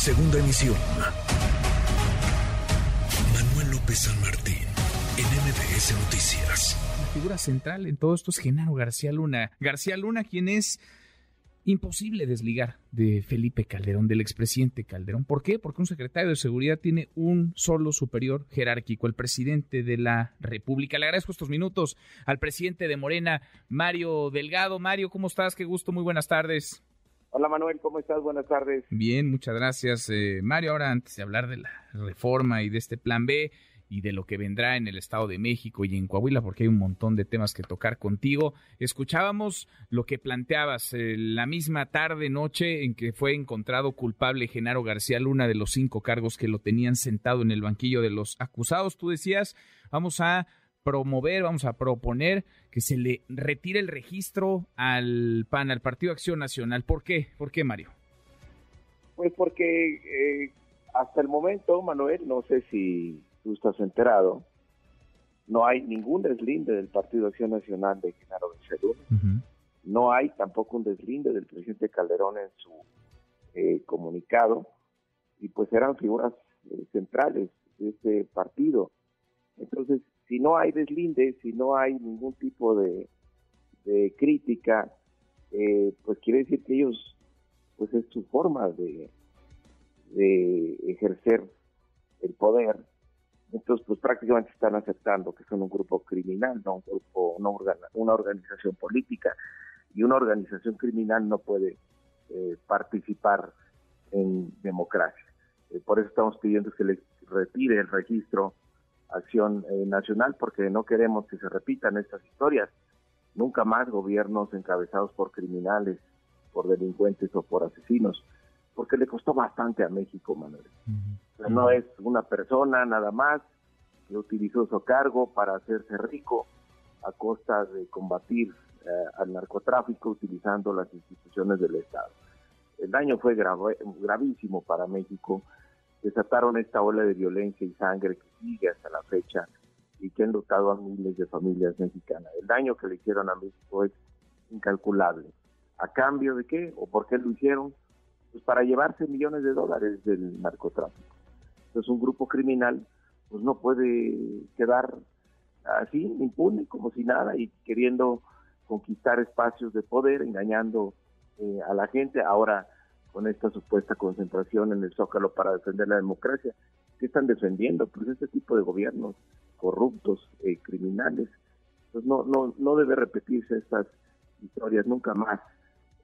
Segunda emisión. Manuel López San Martín, en MBS Noticias. La figura central en todo esto es Genaro García Luna. García Luna, quien es imposible desligar de Felipe Calderón, del expresidente Calderón. ¿Por qué? Porque un secretario de seguridad tiene un solo superior jerárquico, el presidente de la República. Le agradezco estos minutos al presidente de Morena, Mario Delgado. Mario, ¿cómo estás? Qué gusto, muy buenas tardes. Hola Manuel, ¿cómo estás? Buenas tardes. Bien, muchas gracias. Eh, Mario, ahora antes de hablar de la reforma y de este plan B, y de lo que vendrá en el Estado de México y en Coahuila, porque hay un montón de temas que tocar contigo. Escuchábamos lo que planteabas eh, la misma tarde, noche en que fue encontrado culpable Genaro García Luna de los cinco cargos que lo tenían sentado en el banquillo de los acusados. Tú decías, vamos a promover, vamos a proponer que se le retire el registro al PAN, al Partido Acción Nacional. ¿Por qué? ¿Por qué, Mario? Pues porque eh, hasta el momento, Manuel, no sé si tú estás enterado, no hay ningún deslinde del Partido Acción Nacional de Genaro García No hay tampoco un deslinde del presidente Calderón en su eh, comunicado. Y pues eran figuras eh, centrales de este partido. Entonces, si no hay deslinde, si no hay ningún tipo de, crítica, eh, pues quiere decir que ellos, pues es su forma de, ejercer el poder entonces, pues prácticamente están aceptando que son un grupo criminal, no un grupo, una, organización política. Y una organización criminal no puede eh, participar en democracia. Eh, por eso estamos pidiendo que se le retire el registro Acción eh, Nacional, porque no queremos que se repitan estas historias. Nunca más gobiernos encabezados por criminales, por delincuentes o por asesinos porque le costó bastante a México, Manuel. no es una persona nada más que utilizó su cargo para hacerse rico a costa de combatir eh, al narcotráfico utilizando las instituciones del Estado. El daño fue gravísimo para México. Desataron esta ola de violencia y sangre que sigue hasta la fecha y que han lutado a miles de familias mexicanas. El daño que le hicieron a México es incalculable. ¿A cambio de qué? ¿O por qué lo hicieron? pues para llevarse millones de dólares del narcotráfico. Entonces un grupo criminal pues no puede quedar así, impune, como si nada, y queriendo conquistar espacios de poder, engañando eh, a la gente, ahora con esta supuesta concentración en el Zócalo para defender la democracia. ¿Qué están defendiendo? Pues este tipo de gobiernos corruptos, eh, criminales. Entonces no, no, no debe repetirse estas historias nunca más.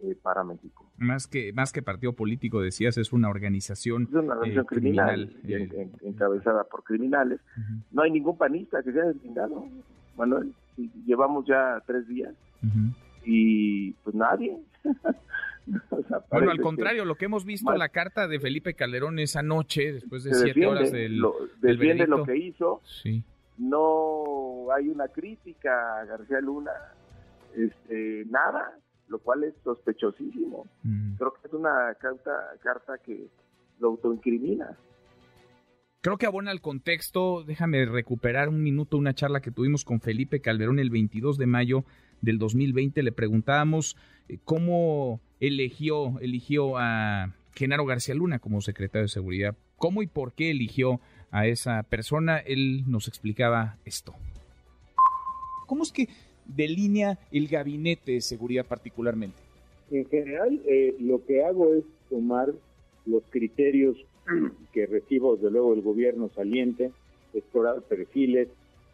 Eh, para México. Más que más que partido político, decías, es una organización, es una organización eh, criminal, eh, encabezada por criminales. No hay ningún panista que sea deslindado, Manuel. Llevamos ya tres días y pues nadie. bueno, al contrario, lo que hemos visto en la carta de Felipe Calderón esa noche, después de siete horas del, lo, defiende lo que hizo. Sí. No hay una crítica a García Luna, este, nada lo cual es sospechosísimo. Creo que es una carta, carta que lo autoincrimina. Creo que abona el contexto. Déjame recuperar un minuto una charla que tuvimos con Felipe Calderón el 22 de mayo del 2020. Le preguntábamos eh, cómo eligió, eligió a Genaro García Luna como secretario de Seguridad. ¿Cómo y por qué eligió a esa persona? Él nos explicaba esto. ¿Cómo es que delinea el gabinete de seguridad particularmente? En general, eh, lo que hago es tomar los criterios que recibo desde luego del gobierno saliente, explorar perfiles,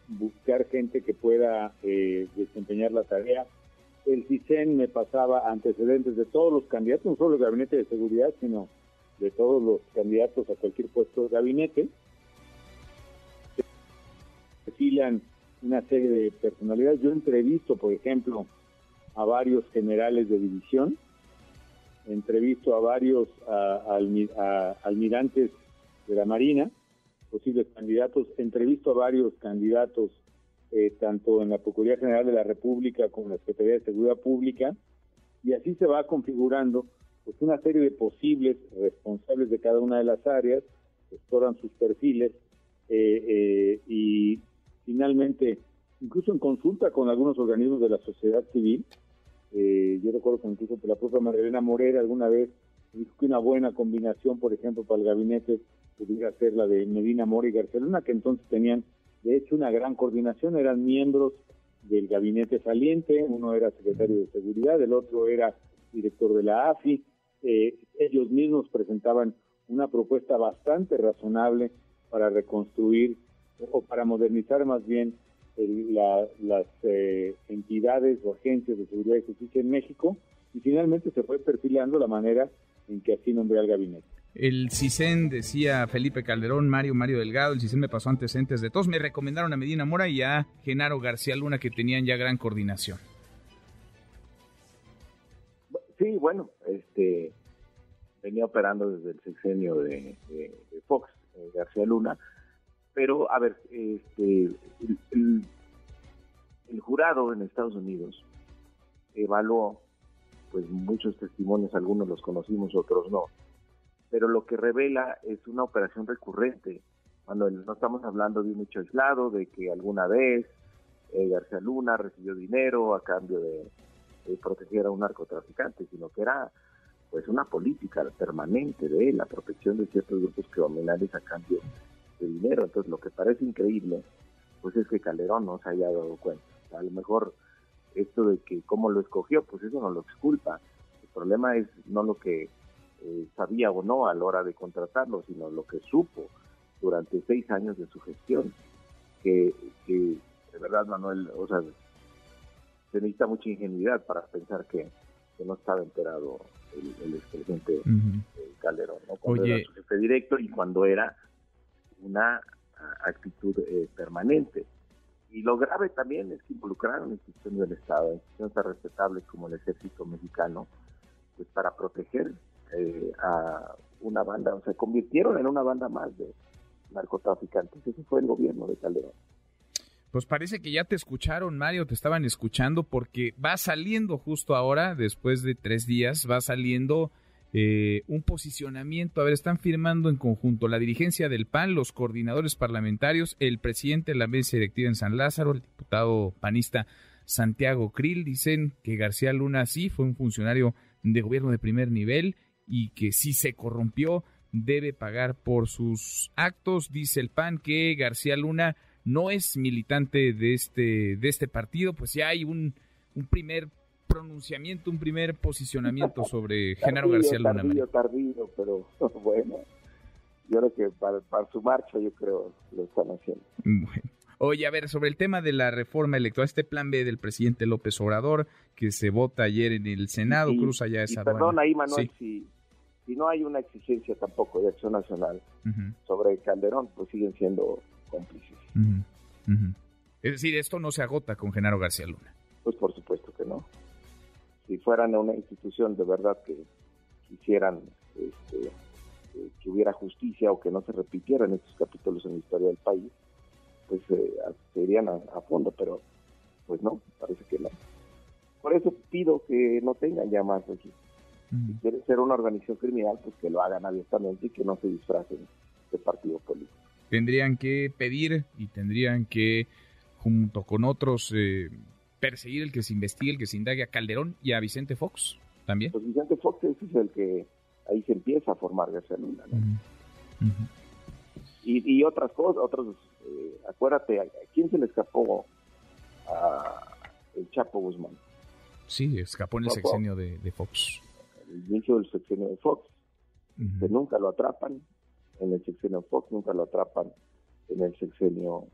buscar gente que pueda eh, desempeñar la tarea. El CISEN me pasaba antecedentes de todos los candidatos, no solo el gabinete de seguridad, sino de todos los candidatos a cualquier puesto de gabinete. Perfilan una serie de personalidades. Yo entrevisto, por ejemplo, a varios generales de división, entrevisto a varios almirantes de la Marina, posibles candidatos, entrevisto a varios candidatos eh, tanto en la Procuraduría General de la República como en la Secretaría de Seguridad Pública, y así se va configurando pues una serie de posibles responsables de cada una de las áreas, exploran sus perfiles eh, eh, y finalmente, incluso en consulta con algunos organismos de la sociedad civil, eh, yo recuerdo que incluso la propia Marilena Morera alguna vez dijo que una buena combinación, por ejemplo, para el gabinete pudiera ser la de Medina Mora y García Luna, que entonces tenían, de hecho, una gran coordinación, eran miembros del gabinete saliente, uno era secretario de Seguridad, el otro era director de la AFI, eh, ellos mismos presentaban una propuesta bastante razonable para reconstruir o para modernizar más bien las eh, entidades o agencias de seguridad y justicia en México y finalmente se fue perfilando la manera en que así nombré al gabinete. El CISEN, decía Felipe Calderón, Mario, Mario Delgado, el CISEN me pasó antecedentes de todos, me recomendaron a Medina Mora y a Genaro García Luna que tenían ya gran coordinación. Sí, bueno, este venía operando desde el sexenio de, Fox, eh, García Luna, pero a ver, este el, el jurado en Estados Unidos evaluó pues muchos testimonios, algunos los conocimos, otros no, pero lo que revela es una operación recurrente, cuando no estamos hablando de un hecho aislado, de que alguna vez eh, García Luna recibió dinero a cambio de, proteger a un narcotraficante, sino que era pues una política permanente de la protección de ciertos grupos criminales a cambio de dinero. Entonces lo que parece increíble, pues es que Calderón no se haya dado cuenta. a lo mejor esto de que cómo lo escogió, pues eso no lo exculpa. El problema es no lo que eh, sabía o no a la hora de contratarlo, sino lo que supo durante seis años de su gestión. Que, de verdad, Manuel, o sea, se necesita mucha ingenuidad para pensar que, no estaba enterado el, expresidente Calderón, ¿no? cuando era su jefe directo y cuando era una actitud eh, permanente. Y lo grave también es que involucraron instituciones del Estado, instituciones tan respetables como el Ejército Mexicano, pues para proteger eh, a una banda, o sea, convirtieron en una banda más de narcotraficantes. Ese fue el gobierno de Calderón. Pues parece que ya te escucharon, Mario, te estaban escuchando porque va saliendo justo ahora, después de tres días, va saliendo eh, un posicionamiento. A ver, están firmando en conjunto la dirigencia del PAN, los coordinadores parlamentarios, el presidente de la mesa directiva en San Lázaro, el diputado panista Santiago Krill. Dicen que García Luna sí fue un funcionario de gobierno de primer nivel y que si se corrompió debe pagar por sus actos. Dice el PAN que García Luna no es militante de este, de este partido, pues ya hay un, un primer pronunciamiento, un primer posicionamiento sobre Genaro García Luna. Tardío, tardío, pero bueno, yo creo que para, su marcha, yo creo lo están haciendo. Oye, a ver, sobre el tema de la reforma electoral, este plan B del presidente López Obrador, que se vota ayer en el Senado, cruza ya esa y Perdón ahí, Manuel, si, si, no hay una exigencia tampoco de acción nacional sobre Calderón, pues siguen siendo cómplices. Es decir, esto no se agota con Genaro García Luna. Pues por supuesto que no. Si fueran una institución de verdad que quisieran este, que hubiera justicia o que no se repitieran estos capítulos en la historia del país, pues eh, se irían a, fondo, pero pues no, parece que no. Por eso pido que no tengan ya más aquí. Si quieren ser una organización criminal, pues que lo hagan abiertamente y que no se disfracen de partido político. Tendrían que pedir y tendrían que, junto con otros eh, perseguir el que se investigue, el que se indague a Calderón y a Vicente Fox también. Pues Vicente Fox es el que ahí se empieza a formar García Luna, ¿no? y, y, otras cosas, otros, eh, acuérdate, ¿a quién se le escapó a el Chapo Guzmán? Sí, escapó en el sexenio de, Fox. El inicio del sexenio de Fox, que nunca lo atrapan en el sexenio de Fox, nunca lo atrapan en el sexenio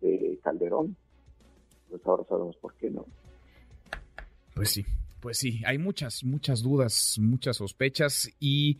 de Calderón pues ahora sabemos por qué no. Pues sí, pues sí, hay muchas, muchas dudas, muchas sospechas y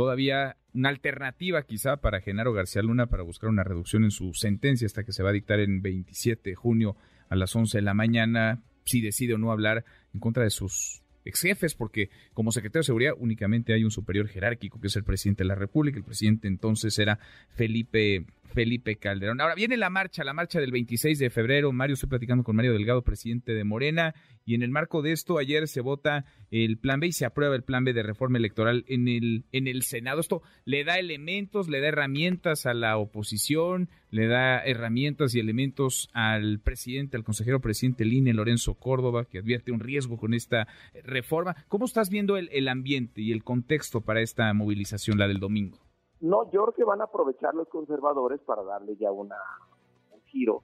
todavía una alternativa quizá para Genaro García Luna para buscar una reducción en su sentencia hasta que se va a dictar en 27 de junio a las 11 de la mañana, si decide o no hablar en contra de sus ex jefes, porque como secretario de Seguridad únicamente hay un superior jerárquico que es el presidente de la República. El presidente entonces era Felipe, Felipe Calderón. Ahora viene la marcha, la marcha del 26 de febrero. Mario, estoy platicando con Mario Delgado, presidente de Morena, y en el marco de esto, ayer se vota el plan B y se aprueba el plan B de reforma electoral en el, en el Senado. Esto le da elementos, le da herramientas a la oposición, le da herramientas y elementos al presidente, al consejero presidente Line Lorenzo Córdoba, que advierte un riesgo con esta reforma. ¿Cómo estás viendo el, el ambiente y el contexto para esta movilización, la del domingo? No, yo creo que van a aprovechar los conservadores para darle ya una, un giro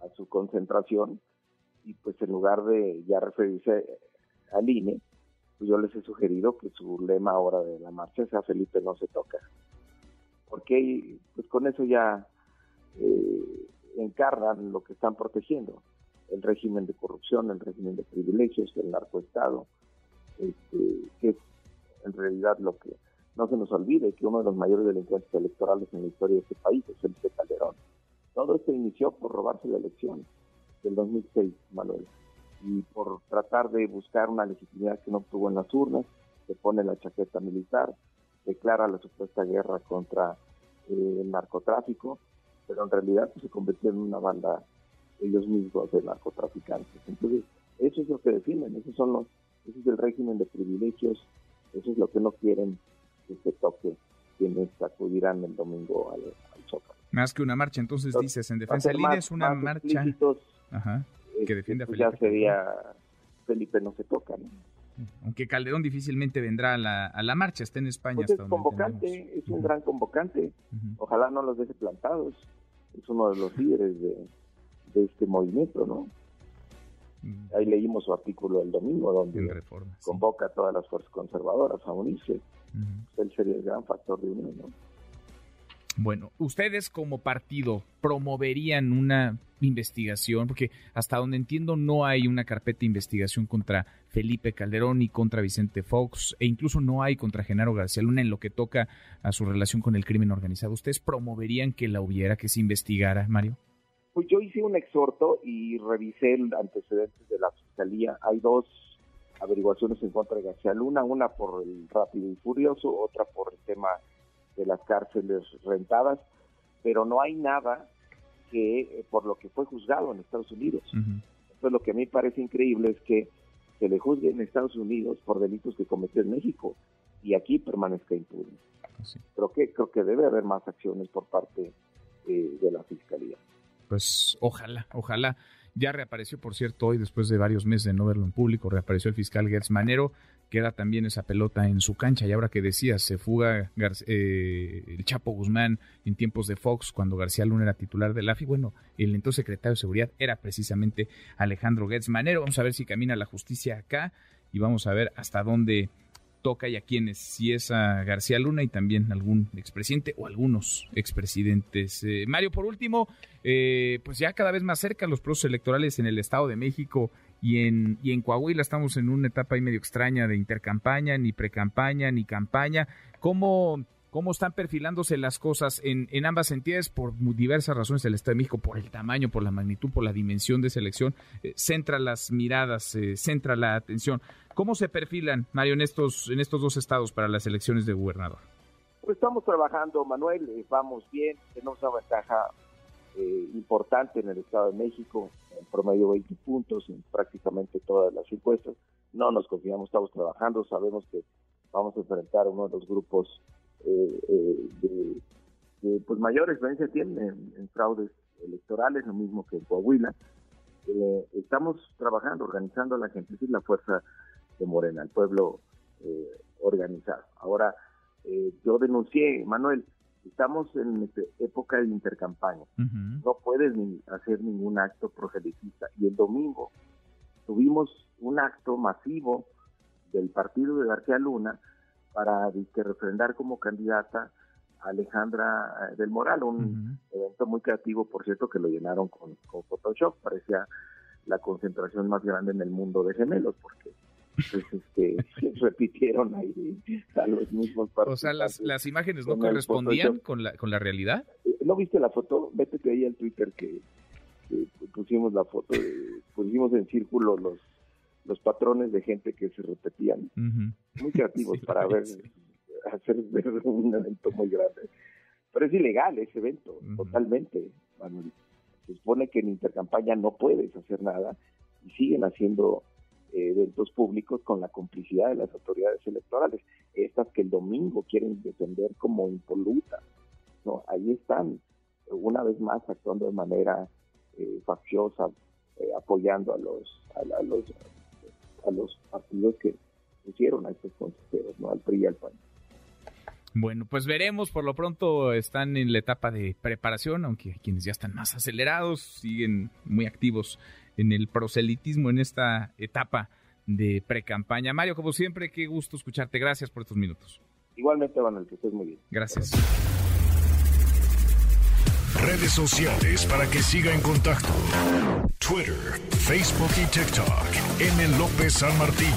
a su concentración y pues en lugar de ya referirse al INE, pues yo les he sugerido que su lema ahora de la marcha sea Felipe no se toca. Porque pues con eso ya eh, encarnan lo que están protegiendo, el régimen de corrupción, el régimen de privilegios, el narcoestado, este, que es en realidad lo que no se nos olvide que uno de los mayores delincuentes electorales en la historia de este país es Felipe Calderón. Todo esto inició por robarse la elección del 2006, Manuel, y por tratar de buscar una legitimidad que no obtuvo en las urnas, se pone la chaqueta militar, declara la supuesta guerra contra eh, el narcotráfico, pero en realidad se convirtió en una banda ellos mismos de narcotraficantes. Entonces, eso es lo que definen, esos son los, ese es el régimen de privilegios, eso es lo que no quieren que se toque quienes acudirán el domingo al, Zócalo. Más que una marcha, entonces, dices, en defensa del INE es una marcha Ajá, que este, defiende a pues Felipe. Ya sería Felipe no se toca, ¿no? Aunque Calderón difícilmente vendrá a la, a la marcha, está en España. Pues es convocante, es un gran convocante. Ojalá no los deje plantados. Es uno de los líderes de, de este movimiento, ¿no? Ahí leímos su artículo el domingo donde convoca a todas las fuerzas conservadoras a unirse. Él sería el gran factor de unión. ¿no? Bueno, ustedes como partido promoverían una investigación, porque hasta donde entiendo no hay una carpeta de investigación contra Felipe Calderón y contra Vicente Fox, e incluso no hay contra Genaro García Luna en lo que toca a su relación con el crimen organizado. ¿Ustedes promoverían que la hubiera, que se investigara, Mario? Pues yo hice un exhorto y revisé el antecedentes de la fiscalía. Hay dos averiguaciones en contra de García Luna, una por el rápido y furioso, otra por el tema de las cárceles rentadas, pero no hay nada que eh, por lo que fue juzgado en Estados Unidos. Entonces lo que a mí parece increíble es que se le juzgue en Estados Unidos por delitos que cometió en México y aquí permanezca impune. Creo que creo que debe haber más acciones por parte eh, de la fiscalía pues ojalá, ojalá. Ya reapareció, por cierto, hoy, después de varios meses de no verlo en público, reapareció el fiscal Gertz Manero. Queda también esa pelota en su cancha. Y ahora que decías, se fuga eh, el Chapo Guzmán en tiempos de Fox, cuando García Luna era titular del AFI. Bueno, el entonces secretario de Seguridad era precisamente Alejandro Gertz Manero. Vamos a ver si camina la justicia acá y vamos a ver hasta dónde toca y a quienes, si es a García Luna y también algún expresidente o algunos expresidentes. Eh, Mario, por último, eh, pues ya cada vez más cerca los procesos electorales en el Estado de México y en, y en Coahuila estamos en una etapa ahí medio extraña de intercampaña, ni precampaña, ni campaña. ¿Cómo, cómo están perfilándose las cosas en, en, ambas entidades por diversas razones del Estado de México, por el tamaño, por la magnitud, por la dimensión de selección, eh, centra las miradas, centra la atención. ¿Cómo se perfilan, Mario, en estos, en estos dos estados para las elecciones de gobernador? Pues estamos trabajando, Manuel, eh, vamos bien, tenemos una ventaja eh, importante en el Estado de México, en promedio 20 puntos en prácticamente todas las encuestas. No nos confiamos, estamos trabajando, sabemos que vamos a enfrentar uno de los grupos eh, de, pues mayor experiencia tienen en, fraudes electorales, lo mismo que en Coahuila. estamos trabajando, organizando a la gente, es la fuerza de Morena, el pueblo eh, organizado. Ahora, eh, yo denuncié, Manuel, estamos en época de intercampaña, no puedes ni hacer ningún acto proselitista. Y el domingo tuvimos un acto masivo del partido de García Luna para que refrendar como candidata a Alejandra eh, del Moral, un evento muy creativo, por cierto, que lo llenaron con, con Photoshop, parecía la concentración más grande en el mundo de gemelos, porque pues, este, repitieron ahí a los mismos O sea, las, las imágenes no correspondían con la, con la realidad. ¿No viste la foto? Vete ahí en Twitter que, pusimos la foto, pusimos en círculo los los patrones de gente que se repetían. Muy creativos para ver, hacer ver un evento muy grande. pero es ilegal ese evento, totalmente. Se supone que en intercampaña no puedes hacer nada y siguen haciendo eventos públicos con la complicidad de las autoridades electorales, estas que el domingo quieren defender como impolutas. ¿no? Ahí están, una vez más, actuando de manera eh, facciosa, eh, apoyando a los, a, los, a los partidos que pusieron a estos consejeros, ¿no? al PRI y al PAN. Bueno, pues veremos, por lo pronto están en la etapa de preparación, aunque quienes ya están más acelerados siguen muy activos en el proselitismo en esta etapa de pre-campaña. Mario, como siempre, qué gusto escucharte. Gracias por estos minutos. Igualmente, Manuel, que estés muy bien. Gracias. Redes sociales para que siga en contacto: Twitter, Facebook y TikTok. M. López San Martín.